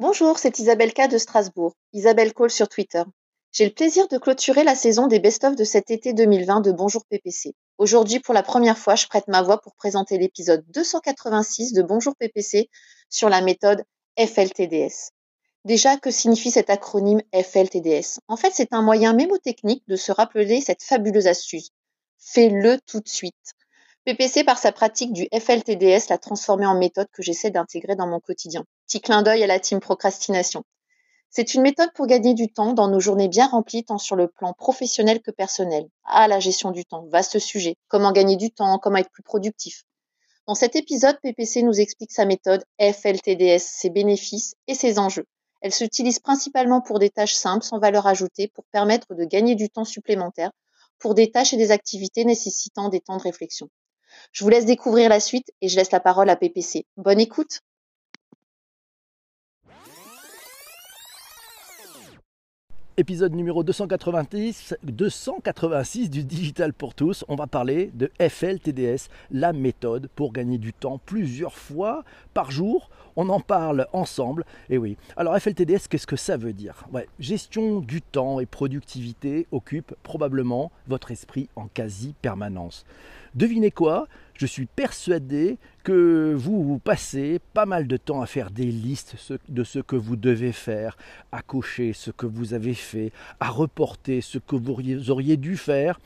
Bonjour, c'est Isabelle K de Strasbourg, Isabelle Cole sur Twitter. J'ai le plaisir de clôturer la saison des best-of de cet été 2020 de Bonjour PPC. Aujourd'hui, pour la première fois, je prête ma voix pour présenter l'épisode 286 de Bonjour PPC sur la méthode FLTDS. Déjà, que signifie cet acronyme FLTDS En fait, c'est un moyen mémotechnique de se rappeler cette fabuleuse astuce. Fais-le tout de suite. PPC, par sa pratique du FLTDS, l'a transformé en méthode que j'essaie d'intégrer dans mon quotidien. Petit clin d'œil à la team procrastination. C'est une méthode pour gagner du temps dans nos journées bien remplies, tant sur le plan professionnel que personnel. Ah, la gestion du temps, vaste sujet. Comment gagner du temps, comment être plus productif. Dans cet épisode, PPC nous explique sa méthode FLTDS, ses bénéfices et ses enjeux. Elle s'utilise principalement pour des tâches simples sans valeur ajoutée pour permettre de gagner du temps supplémentaire pour des tâches et des activités nécessitant des temps de réflexion. Je vous laisse découvrir la suite et je laisse la parole à PPC. Bonne écoute épisode numéro 290, 286 du Digital pour tous. On va parler de FLTDS, la méthode pour gagner du temps plusieurs fois par jour. On en parle ensemble. Et oui. Alors FLTDS, qu'est-ce que ça veut dire? Gestion du temps et productivité occupe probablement votre esprit en quasi permanence. Devinez quoi? Je suis persuadé que vous, passez pas mal de temps à faire des listes de ce que vous devez faire, à cocher ce que vous avez fait, à reporter ce que vous auriez dû faire.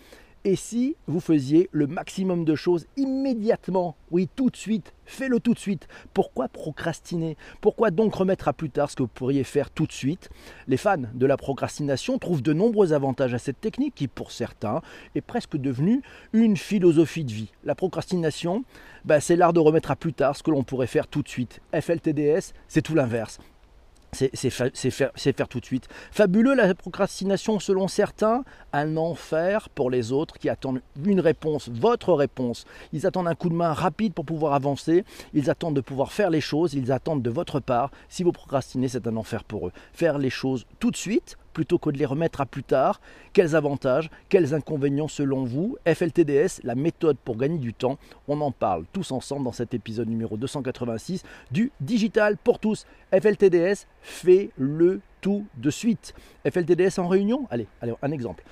Et si vous faisiez le maximum de choses immédiatement, oui, tout de suite, fais-le tout de suite. Pourquoi procrastiner? Pourquoi donc remettre à plus tard ce que vous pourriez faire tout de suite? Les fans de la procrastination trouvent de nombreux avantages à cette technique qui, pour certains, est presque devenue une philosophie de vie. La procrastination, bah, c'est l'art de remettre à plus tard ce que l'on pourrait faire tout de suite. FLTDS, c'est tout l'inverse c'est faire, tout de suite. Fabuleux la procrastination selon certains, un enfer pour les autres qui attendent une réponse, votre réponse. Ils attendent un coup de main rapide pour pouvoir avancer, ils attendent de pouvoir faire les choses, ils attendent de votre part. Si vous procrastinez, c'est un enfer pour eux. Faire les choses tout de suite, plutôt que de les remettre à plus tard Quels avantages, quels inconvénients selon vous FLTDS, la méthode pour gagner du temps, on en parle tous ensemble dans cet épisode numéro 286 du Digital pour tous. FLTDS, fais-le tout de suite. FLTDS en réunion Allez, allez un exemple.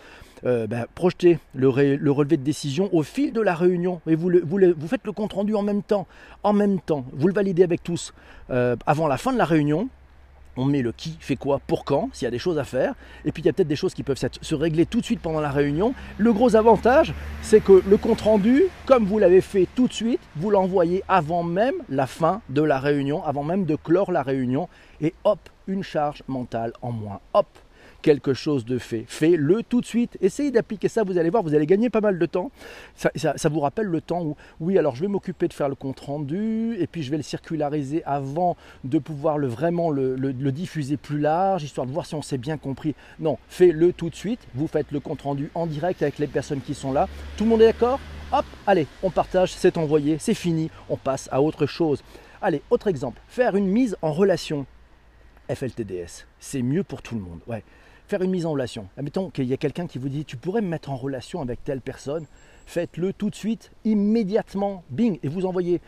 Euh, ben, projetez le, relevé de décision au fil de la réunion et vous, vous, faites le compte rendu en même temps. En même temps, vous le validez avec tous. Euh, avant la fin de la réunion, on met le qui fait quoi pour quand, s'il y a des choses à faire. Et puis il y a peut-être des choses qui peuvent se régler tout de suite pendant la réunion. Le gros avantage, c'est que le compte-rendu, comme vous l'avez fait tout de suite, vous l'envoyez avant même la fin de la réunion, avant même de clore la réunion. Et hop, une charge mentale en moins. Hop, quelque chose de fait. Fais-le tout de suite. Essayez d'appliquer ça, vous allez voir, vous allez gagner pas mal de temps. Ça, vous rappelle le temps où, oui, alors je vais m'occuper de faire le compte rendu, et puis je vais le circulariser avant de pouvoir le, vraiment le, diffuser plus large, histoire de voir si on s'est bien compris. Non, fais-le tout de suite. Vous faites le compte rendu en direct avec les personnes qui sont là. Tout le monde est d'accord? Hop, allez, on partage, c'est envoyé, c'est fini, on passe à autre chose. Allez, autre exemple, faire une mise en relation. FLTDS, c'est mieux pour tout le monde. Ouais faire une mise en relation. Admettons qu'il y a quelqu'un qui vous dit tu pourrais me mettre en relation avec telle personne faites-le tout de suite, immédiatement, bing, et vous envoyez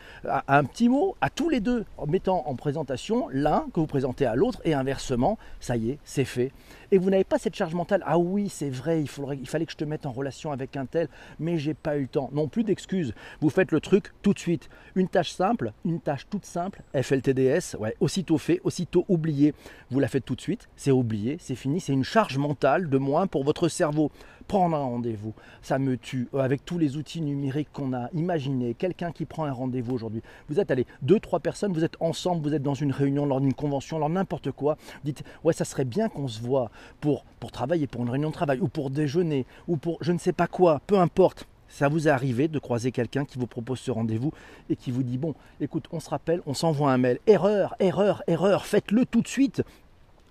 un petit mot à tous les deux, en mettant en présentation l'un que vous présentez à l'autre, et inversement, ça y est, c'est fait. Et vous n'avez pas cette charge mentale, ah oui, c'est vrai, il fallait que je te mette en relation avec un tel, mais j'ai pas eu le temps. Non plus d'excuses, vous faites le truc tout de suite. Une tâche simple, une tâche toute simple, FLTDS, ouais, aussitôt fait, aussitôt oublié. Vous la faites tout de suite, c'est oublié, c'est fini, c'est une charge mentale de moins pour votre cerveau prendre un rendez-vous. Ça me tue. Euh, avec tous les outils numériques qu'on a, imaginez quelqu'un qui prend un rendez-vous aujourd'hui. Vous êtes allez, deux, trois personnes, vous êtes ensemble, vous êtes dans une réunion, lors d'une convention, lors n'importe quoi. Dites, ouais, ça serait bien qu'on se voit pour, pour travailler, pour une réunion de travail, ou pour déjeuner, ou pour je ne sais pas quoi, peu importe. Ça vous est arrivé de croiser quelqu'un qui vous propose ce rendez-vous et qui vous dit bon, écoute, on se rappelle, on s'envoie un mail. Erreur, erreur, erreur, faites-le tout de suite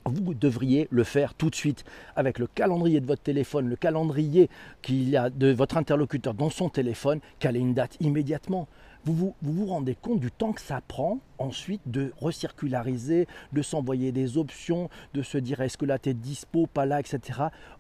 vous devriez le faire tout de suite avec le calendrier de votre téléphone, le calendrier qu'il a de votre interlocuteur dans son téléphone, caler une date immédiatement. Vous vous, vous vous rendez compte du temps que ça prend ensuite de recirculariser, de s'envoyer des options, de se dire est-ce que là tu es dispo, pas là, etc.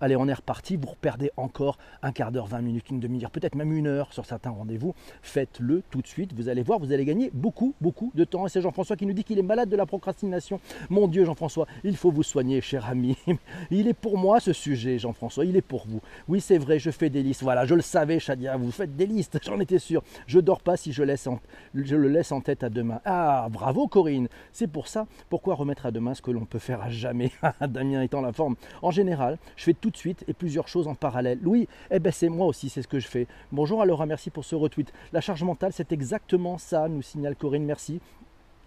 Allez, on est reparti, vous perdez encore un quart d'heure, 20 minutes, une demi-heure, peut-être même une heure sur certains rendez-vous. Faites-le tout de suite, vous allez voir, vous allez gagner beaucoup, beaucoup de temps. Et c'est Jean-François qui nous dit qu'il est malade de la procrastination. Mon Dieu, Jean-François, il faut vous soigner, cher ami. Il est pour moi ce sujet, Jean-François, il est pour vous. Oui, c'est vrai, je fais des listes. Voilà, je le savais, Shadia, vous faites des listes, j'en étais sûr. Je dors pas si je, laisse je le laisse en tête à demain. Ah, bravo Corinne. C'est pour ça, pourquoi remettre à demain ce que l'on peut faire à jamais Damien étant la forme. En général, je fais tout de suite et plusieurs choses en parallèle. Oui, eh ben c'est moi aussi, c'est ce que je fais. Bonjour Laura, merci pour ce retweet. La charge mentale, c'est exactement ça, nous signale Corinne, merci.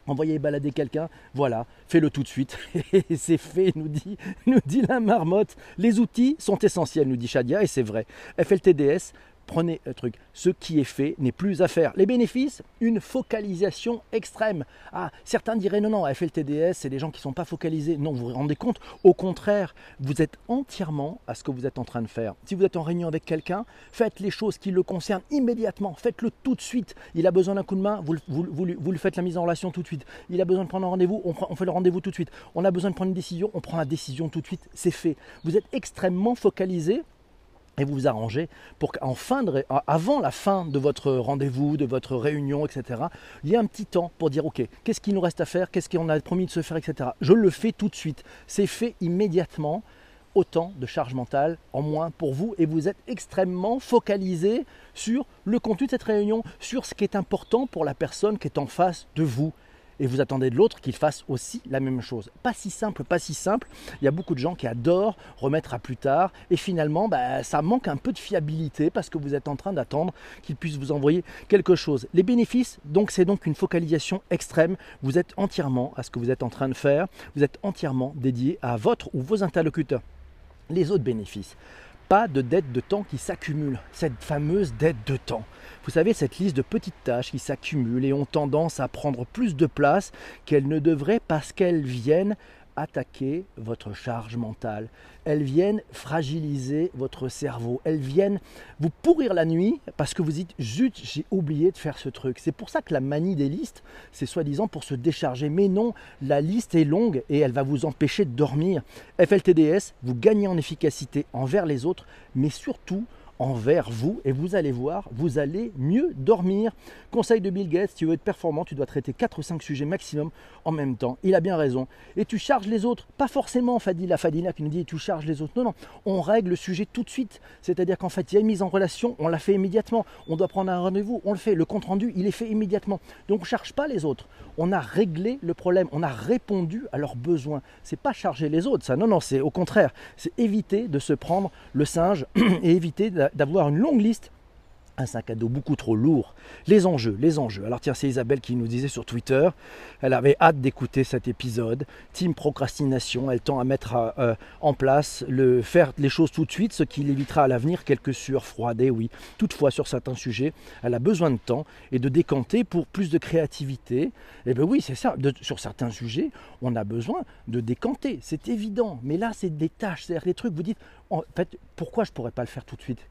Envoyez balader quelqu'un, voilà, fais-le tout de suite. Et c'est fait, nous dit, nous dit la marmotte. Les outils sont essentiels, nous dit Shadia, et c'est vrai. FLTDS, prenez un truc, ce qui est fait n'est plus à faire. Les bénéfices, une focalisation extrême. Ah, certains diraient non, non, FLTDS, c'est des gens qui ne sont pas focalisés. Non, vous vous rendez compte, au contraire, vous êtes entièrement à ce que vous êtes en train de faire. Si vous êtes en réunion avec quelqu'un, faites les choses qui le concernent immédiatement, faites-le tout de suite. Il a besoin d'un coup de main, vous, vous, lui faites la mise en relation tout de suite. Il a besoin de prendre un rendez-vous, on, on fait le rendez-vous tout de suite. On a besoin de prendre une décision, on prend la décision tout de suite, c'est fait. Vous êtes extrêmement focalisé et vous vous arrangez pour de, avant la fin de votre rendez-vous, de votre réunion, etc., il y ait un petit temps pour dire ok, qu'est-ce qu'il nous reste à faire, qu'est-ce qu'on a promis de se faire, etc. Je le fais tout de suite. C'est fait immédiatement. Autant de charge mentale en moins pour vous et vous êtes extrêmement focalisé sur le contenu de cette réunion, sur ce qui est important pour la personne qui est en face de vous et vous attendez de l'autre qu'il fasse aussi la même chose. Pas si simple, pas si simple. Il y a beaucoup de gens qui adorent remettre à plus tard et finalement bah, ça manque un peu de fiabilité parce que vous êtes en train d'attendre qu'il puisse vous envoyer quelque chose. Les bénéfices, donc c'est donc une focalisation extrême. Vous êtes entièrement à ce que vous êtes en train de faire. Vous êtes entièrement dédié à votre ou vos interlocuteurs. Les autres bénéfices pas de dette de temps qui s'accumule, cette fameuse dette de temps. Vous savez, cette liste de petites tâches qui s'accumulent et ont tendance à prendre plus de place qu'elles ne devraient parce qu'elles viennent attaquer votre charge mentale. Elles viennent fragiliser votre cerveau. Elles viennent vous pourrir la nuit parce que vous dites zut, j'ai oublié de faire ce truc. C'est pour ça que la manie des listes, c'est soi-disant pour se décharger. Mais non, la liste est longue et elle va vous empêcher de dormir. FLTDS, vous gagnez en efficacité envers les autres, mais surtout envers vous et vous allez voir, vous allez mieux dormir. Conseil de Bill Gates, si tu veux être performant, tu dois traiter 4 ou 5 sujets maximum en même temps. Il a bien raison. Et tu charges les autres, pas forcément Fadila Fadila qui nous dit tu charges les autres. Non, non, on règle le sujet tout de suite. C'est-à-dire qu'en fait, il y a une mise en relation, on la fait immédiatement. On doit prendre un rendez-vous, on le fait. Le compte rendu, il est fait immédiatement. Donc on ne charge pas les autres. On a réglé le problème, on a répondu à leurs besoins. C'est pas charger les autres, ça. Non, non, c'est au contraire. C'est éviter de se prendre le singe et éviter d'avoir une longue liste un sac à dos beaucoup trop lourd. Les enjeux, les enjeux. Alors tiens, c'est Isabelle qui nous disait sur Twitter, elle avait hâte d'écouter cet épisode. Team procrastination, elle tend à mettre euh, euh, en place le faire les choses tout de suite, ce qui évitera à l'avenir quelques sueurs froides. Et oui, toutefois sur certains sujets, elle a besoin de temps et de décanter pour plus de créativité. Eh bien oui, c'est ça. sur certains sujets, on a besoin de décanter, c'est évident. Mais là, c'est des tâches, c'est-à-dire des trucs. Vous dites, en fait, pourquoi je pourrais pas le faire tout de suite?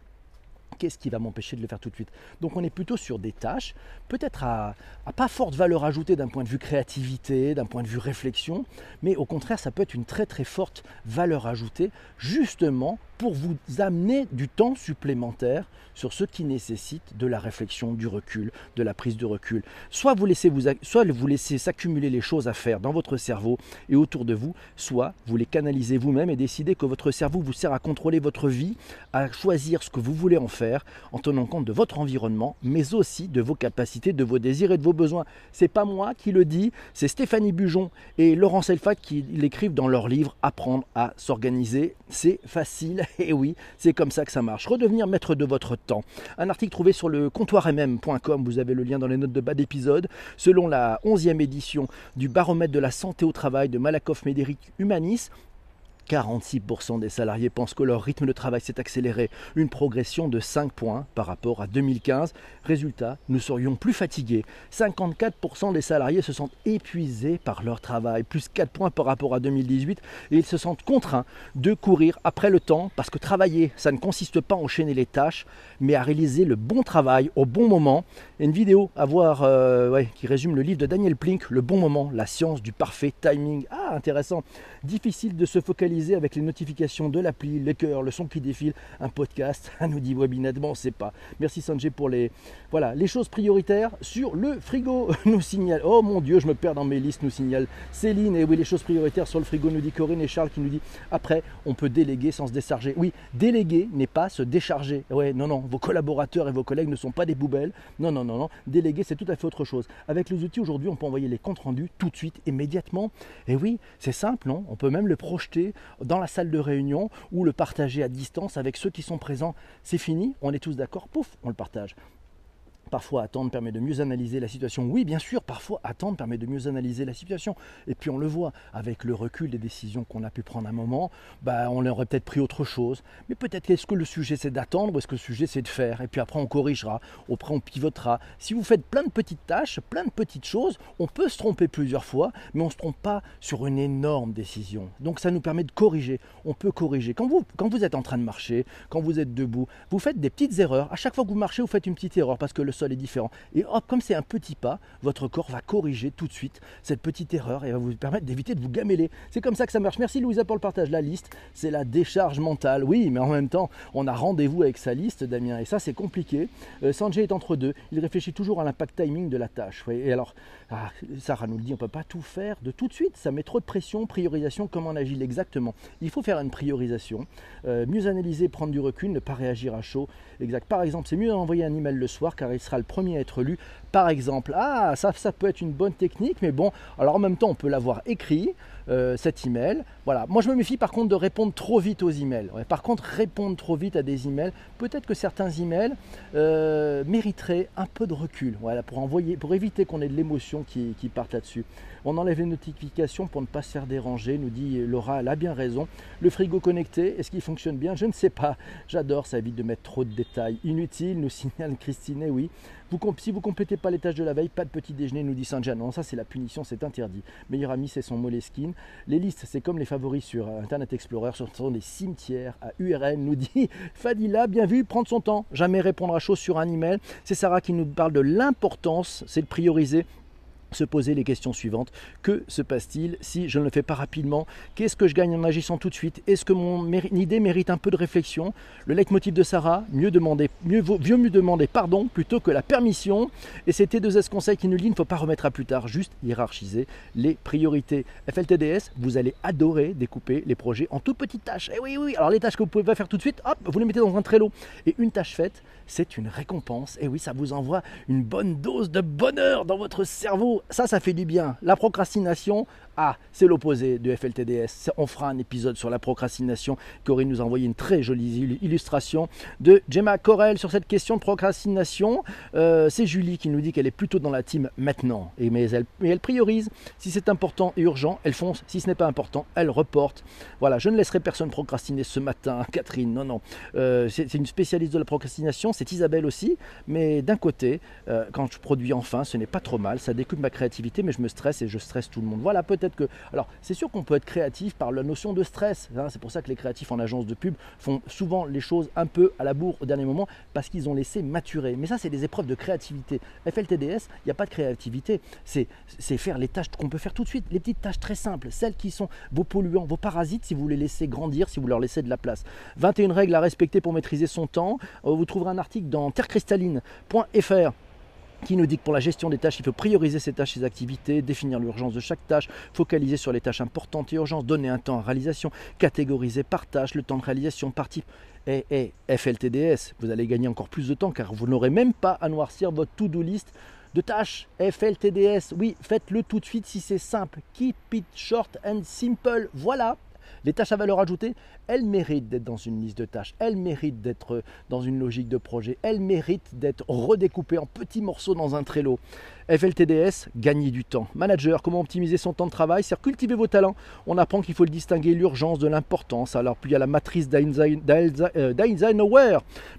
Qu'est-ce qui va m'empêcher de le faire tout de suite. Donc on est plutôt sur des tâches, peut-être à, pas forte valeur ajoutée d'un point de vue créativité, d'un point de vue réflexion, mais au contraire ça peut être une très très forte valeur ajoutée justement pour vous amener du temps supplémentaire sur ce qui nécessite de la réflexion, du recul, de la prise de recul. Soit vous laissez, vous, soit vous laissez s'accumuler les choses à faire dans votre cerveau et autour de vous, soit vous les canalisez vous-même et décidez que votre cerveau vous sert à contrôler votre vie, à choisir ce que vous voulez en faire en tenant compte de votre environnement, mais aussi de vos capacités, de vos désirs et de vos besoins. C'est pas moi qui le dis, c'est Stéphanie Bujon et Laurent Selfat qui l'écrivent dans leur livre Apprendre à s'organiser. C'est facile et oui, c'est comme ça que ça marche. Redevenir maître de votre temps. Un article trouvé sur le comptoirmm.com, vous avez le lien dans les notes de bas d'épisode. Selon la 11e édition du baromètre de la santé au travail de Malakoff Médéric Humanis, 46% des salariés pensent que leur rythme de travail s'est accéléré, une progression de 5 points par rapport à 2015. Résultat, nous serions plus fatigués. 54% des salariés se sentent épuisés par leur travail, plus 4 points par rapport à 2018, et ils se sentent contraints de courir après le temps, parce que travailler, ça ne consiste pas à enchaîner les tâches, mais à réaliser le bon travail au bon moment. une vidéo à voir euh, qui résume le livre de Daniel Plink, Le bon moment, la science du parfait timing. Ah, intéressant. Difficile de se focaliser avec les notifications de l'appli, les cœurs, le son qui défile, un podcast, nous dit Webinat, bon, c'est pas. Merci Sanjay pour les, voilà, les choses prioritaires sur le frigo, nous signale. Oh mon Dieu, je me perds dans mes listes, nous signale Céline. Et oui, les choses prioritaires sur le frigo, nous dit Corinne et Charles qui nous dit après, on peut déléguer sans se décharger. Oui, déléguer n'est pas se décharger. Ouais, non, non, vos collaborateurs et vos collègues ne sont pas des poubelles. Non, non, non, non. Déléguer, c'est tout à fait autre chose. Avec les outils aujourd'hui, on peut envoyer les comptes rendus tout de suite, immédiatement. Et oui, c'est simple, non On peut même le projeter dans la salle de réunion ou le partager à distance avec ceux qui sont présents. C'est fini, on est tous d'accord, pouf, on le partage. Parfois, attendre permet de mieux analyser la situation. Oui, bien sûr, parfois, attendre permet de mieux analyser la situation. Et puis, on le voit, avec le recul des décisions qu'on a pu prendre à un moment, bah, on aurait peut-être pris autre chose. Mais peut-être est-ce que le sujet c'est d'attendre ou est-ce que le sujet c'est de faire? Et puis après, on corrigera, après, on pivotera. Si vous faites plein de petites tâches, plein de petites choses, on peut se tromper plusieurs fois, mais on ne se trompe pas sur une énorme décision. Donc, ça nous permet de corriger. On peut corriger. Quand vous, quand vous êtes en train de marcher, quand vous êtes debout, vous faites des petites erreurs. À chaque fois que vous marchez, vous faites une petite erreur parce que le sol est différent. Et hop, comme c'est un petit pas, votre corps va corriger tout de suite cette petite erreur et va vous permettre d'éviter de vous gameler. C'est comme ça que ça marche. Merci Louisa pour le partage. La liste, c'est la décharge mentale. Oui, mais en même temps, on a rendez-vous avec sa liste, Damien, et ça c'est compliqué. Euh, Sanjay est entre deux. Il réfléchit toujours à l'impact timing de la tâche. Et alors, ah, Sarah nous le dit, on ne peut pas tout faire de tout de suite. Ça met trop de pression. Priorisation, comment on agit exactement? Il faut faire une priorisation. Euh, mieux analyser, prendre du recul, ne pas réagir à chaud. Exact. Par exemple, c'est mieux d'envoyer un email le soir car il sera le premier être lu. Par exemple, ah, ça, peut être une bonne technique, mais bon, alors en même temps, on peut l'avoir écrit, euh, cet email. Voilà. Moi, je me méfie par contre de répondre trop vite aux emails. par contre, répondre trop vite à des emails, peut-être que certains emails euh, mériteraient un peu de recul. Voilà, pour envoyer, pour éviter qu'on ait de l'émotion qui, qui parte là-dessus. On enlève les notifications pour ne pas se faire déranger, nous dit Laura, elle a bien raison. Le frigo connecté, est-ce qu'il fonctionne bien? Je ne sais pas. J'adore, ça évite de mettre trop de détails inutiles, nous signale Christine, oui. Si vous complétez pas les tâches de la veille, pas de petit déjeuner, nous dit Saint-Jean. Non, ça c'est la punition, c'est interdit. Meilleur ami, c'est son Moleskine. Les listes, c'est comme les favoris sur Internet Explorer, ce sont des cimetières à URL, nous dit Fadila, bien vu, prendre son temps, jamais répondre à chose sur un email. C'est Sarah qui nous parle de l'importance, c'est de prioriser se poser les questions suivantes. Que se passe-t-il si je ne le fais pas rapidement? Qu'est-ce que je gagne en agissant tout de suite? Est-ce que mon idée mérite un peu de réflexion? Le leitmotiv de Sarah, mieux demander, mieux vaut mieux demander pardon plutôt que la permission. Et c'était deux S conseils qui nous dit il ne faut pas remettre à plus tard, juste hiérarchiser les priorités. FLTDS, vous allez adorer découper les projets en toutes petites tâches. Et eh oui, oui, alors les tâches que vous pouvez pas faire tout de suite, hop, vous les mettez dans un Trello. Et une tâche faite, c'est une récompense. Et oui, ça vous envoie une bonne dose de bonheur dans votre cerveau. Ça, ça fait du bien. La procrastination, ah, c'est l'opposé de FLTDS. On fera un épisode sur la procrastination. Corinne nous a envoyé une très jolie illustration de Gemma Corel sur cette question de procrastination. Euh, c'est Julie qui nous dit qu'elle est plutôt dans la team maintenant. Et mais, elle, priorise. Si c'est important et urgent, elle fonce. Si ce n'est pas important, elle reporte. Voilà, je ne laisserai personne procrastiner ce matin, Catherine. Non, non. Euh, c'est une spécialiste de la procrastination. C'est Isabelle aussi. Mais d'un côté, euh, quand je produis enfin, ce n'est pas trop mal. Ça découpe ma créativité, mais je me stresse et je stresse tout le monde. Voilà, peut-être que. Alors, c'est sûr qu'on peut être créatif par la notion de stress. Hein. c'est pour ça que les créatifs en agence de pub font souvent les choses un peu à la bourre au dernier moment parce qu'ils ont laissé maturer. Mais ça, c'est des épreuves de créativité. FLTDS, il n'y a pas de créativité. C'est faire les tâches qu'on peut faire tout de suite, les petites tâches très simples, celles qui sont vos polluants, vos parasites, si vous les laissez grandir, si vous leur laissez de la place. 21 règles à respecter pour maîtriser son temps. Euh, vous trouverez un article dans terrecristalline.fr qui nous dit que pour la gestion des tâches, il faut prioriser ses tâches, ses activités, définir l'urgence de chaque tâche, focaliser sur les tâches importantes et urgentes, donner un temps à réalisation, catégoriser par tâche, le temps de réalisation par type. Et, et FLTDS, vous allez gagner encore plus de temps car vous n'aurez même pas à noircir votre to-do list de tâches. FLTDS, oui, faites-le tout de suite si c'est simple. Keep it short and simple. Voilà, Les tâches à valeur ajoutée, elles méritent d'être dans une liste de tâches, elles méritent d'être dans une logique de projet, elles méritent d'être redécoupées en petits morceaux dans un Trello. FLTDS, gagner du temps. Manager, comment optimiser son temps de travail? C'est cultiver vos talents. On apprend qu'il faut distinguer l'urgence de l'importance. Alors puis il y a la matrice d'Eisenhower,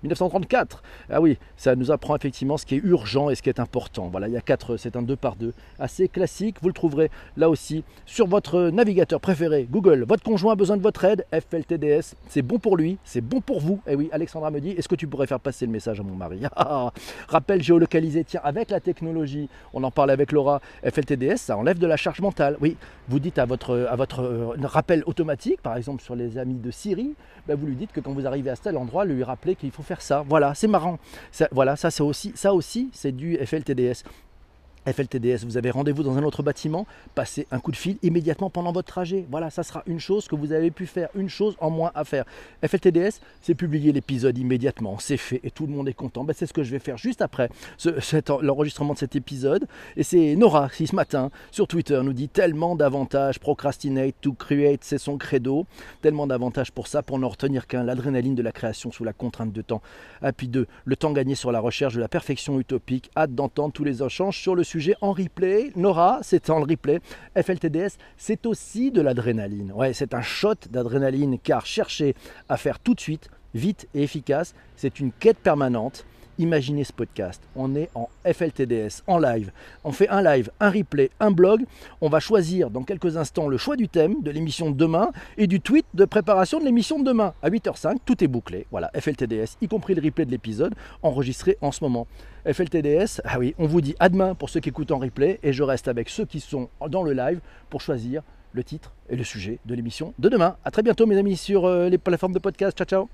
1934. Ah oui, ça nous apprend effectivement ce qui est urgent et ce qui est important. Voilà, il y a quatre, c'est un 2 par 2 assez classique. Vous le trouverez là aussi sur votre navigateur préféré, Google. Votre conjoint a besoin de votre aide, FLTDS, c'est bon pour lui, c'est bon pour vous. Et eh oui, Alexandra me dit, est-ce que tu pourrais faire passer le message à mon mari? Rappel géolocalisé, tiens, avec la technologie, on en parlait avec Laura, FLTDS, ça enlève de la charge mentale. Oui, vous dites à votre, euh, rappel automatique, par exemple sur les amis de Siri, ben vous lui dites que quand vous arrivez à tel endroit, lui rappeler qu'il faut faire ça. Voilà, c'est marrant. voilà, c'est aussi, ça aussi, c'est du FLTDS. FLTDS, vous avez rendez-vous dans un autre bâtiment, passez un coup de fil immédiatement pendant votre trajet. Voilà, ça sera une chose que vous avez pu faire, une chose en moins à faire. FLTDS, c'est publier l'épisode immédiatement, c'est fait et tout le monde est content. Ben, c'est ce que je vais faire juste après l'enregistrement de cet épisode. Et c'est Nora qui ce matin sur Twitter nous dit tellement d'avantages, procrastinate to create, c'est son credo. Tellement d'avantages pour ça, pour ne retenir qu'un, l'adrénaline de la création sous la contrainte de temps. Puis deux, le temps gagné sur la recherche de la perfection utopique, hâte d'entendre tous les échanges sur le sujet en replay. Nora, c'est en replay. FLTDS, c'est aussi de l'adrénaline. Ouais, c'est un shot d'adrénaline car chercher à faire tout de suite, vite et efficace, c'est une quête permanente. Imaginez ce podcast. On est en FLTDS, en live. On fait un live, un replay, un blog. On va choisir dans quelques instants le choix du thème de l'émission de demain et du tweet de préparation de l'émission de demain. À 8h05, tout est bouclé. Voilà, FLTDS, y compris le replay de l'épisode enregistré en ce moment. FLTDS, ah oui, on vous dit à demain pour ceux qui écoutent en replay et je reste avec ceux qui sont dans le live pour choisir le titre et le sujet de l'émission de demain. A très bientôt mes amis sur euh, les plateformes de podcast. Ciao ciao